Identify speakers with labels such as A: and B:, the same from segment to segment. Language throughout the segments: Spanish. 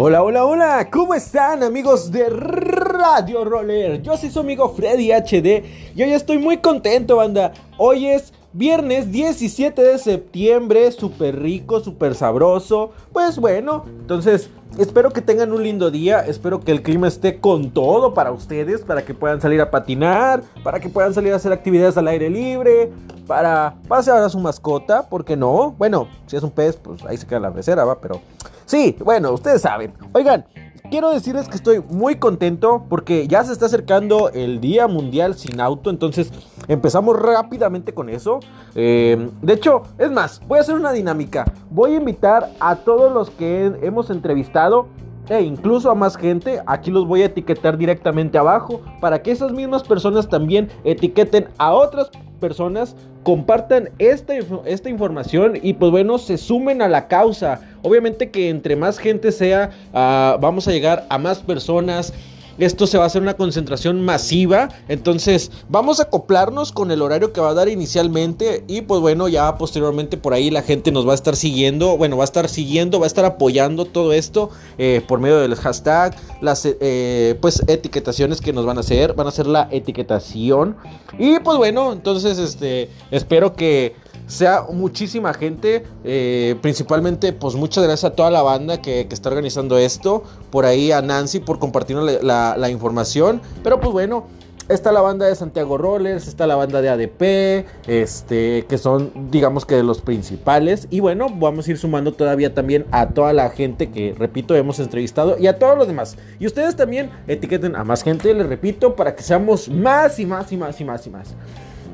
A: Hola, hola, hola, ¿cómo están amigos de Radio Roller? Yo soy su amigo Freddy HD y hoy estoy muy contento, banda. Hoy es viernes 17 de septiembre, súper rico, súper sabroso. Pues bueno, entonces espero que tengan un lindo día, espero que el clima esté con todo para ustedes, para que puedan salir a patinar, para que puedan salir a hacer actividades al aire libre, para pasear a su mascota, ¿por qué no? Bueno, si es un pez, pues ahí se queda la pecera, va, pero... Sí, bueno, ustedes saben. Oigan, quiero decirles que estoy muy contento porque ya se está acercando el Día Mundial sin auto, entonces empezamos rápidamente con eso. Eh, de hecho, es más, voy a hacer una dinámica. Voy a invitar a todos los que hemos entrevistado e incluso a más gente, aquí los voy a etiquetar directamente abajo para que esas mismas personas también etiqueten a otras personas, compartan esta, esta información y pues bueno, se sumen a la causa. Obviamente que entre más gente sea, uh, vamos a llegar a más personas. Esto se va a hacer una concentración masiva. Entonces vamos a acoplarnos con el horario que va a dar inicialmente. Y pues bueno, ya posteriormente por ahí la gente nos va a estar siguiendo. Bueno, va a estar siguiendo, va a estar apoyando todo esto eh, por medio del hashtag. Las eh, pues etiquetaciones que nos van a hacer. Van a hacer la etiquetación. Y pues bueno, entonces este espero que sea muchísima gente. Eh, principalmente, pues muchas gracias a toda la banda que, está organizando esto. Por ahí a Nancy por compartirnos la, la, información. Pero pues bueno. Está la banda de Santiago Rollers, está la banda de ADP, este, que son, digamos que de los principales. Y bueno, vamos a ir sumando todavía también a toda la gente que, repito, hemos entrevistado y a todos los demás. Y ustedes también etiqueten a más gente, les repito, para que seamos más y más y más y más y más.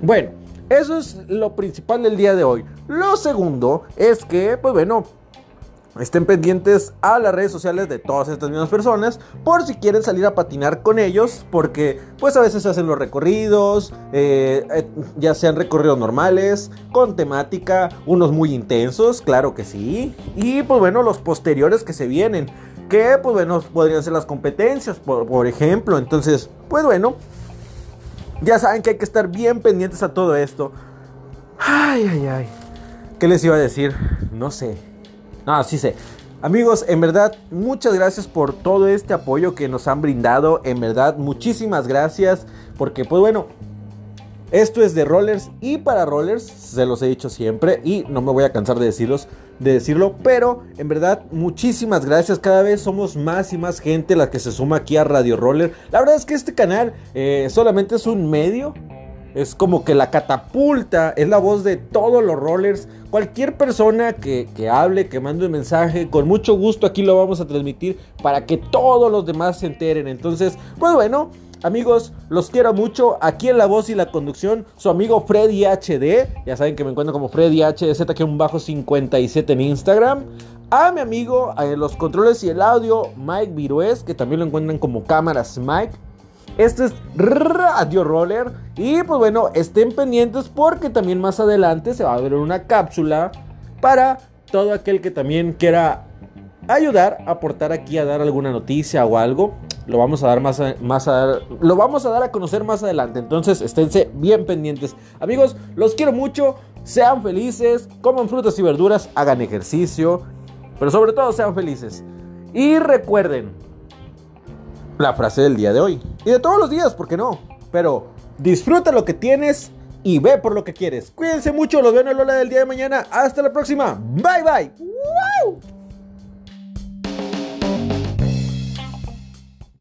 A: Bueno, eso es lo principal del día de hoy. Lo segundo es que, pues bueno, Estén pendientes a las redes sociales de todas estas mismas personas por si quieren salir a patinar con ellos, porque pues a veces hacen los recorridos, eh, ya sean recorridos normales, con temática, unos muy intensos, claro que sí, y pues bueno, los posteriores que se vienen, que pues bueno, podrían ser las competencias, por ejemplo, entonces, pues bueno, ya saben que hay que estar bien pendientes a todo esto. Ay, ay, ay. ¿Qué les iba a decir? No sé. No, sí sé. Amigos, en verdad, muchas gracias por todo este apoyo que nos han brindado. En verdad, muchísimas gracias. Porque, pues bueno, esto es de rollers y para rollers. Se los he dicho siempre y no me voy a cansar de decirlos de decirlo, pero en verdad muchísimas gracias, cada vez somos más y más gente la que se suma aquí a Radio Roller. La verdad es que este canal eh, solamente es un medio, es como que la catapulta, es la voz de todos los rollers. Cualquier persona que, que, hable, que mande un mensaje, con mucho gusto aquí lo vamos a transmitir para que todos los demás se enteren. Entonces, pues bueno, Amigos, los quiero mucho. Aquí en la voz y la conducción, su amigo Freddy HD. Ya saben que me encuentro como Freddy HDZ, que un bajo 57 en Instagram. A mi amigo en los controles y el audio, Mike Virués, que también lo encuentran como cámaras Mike. Este es Radio Roller. Y pues bueno, estén pendientes porque también más adelante se va a ver una cápsula para todo aquel que también quiera ayudar, aportar aquí a dar alguna noticia o algo. Lo vamos a dar más a, más a, lo vamos a dar a conocer más adelante. Entonces, esténse bien pendientes. Amigos, los quiero mucho. Sean felices, coman frutas y verduras, hagan ejercicio, pero sobre todo sean felices. Y recuerden la frase del día de hoy y de todos los días, ¿por qué no? Pero disfruta lo que tienes y ve por lo que quieres. Cuídense mucho, los veo en el Lola del día de mañana. Hasta la próxima. Bye bye. ¡Wow!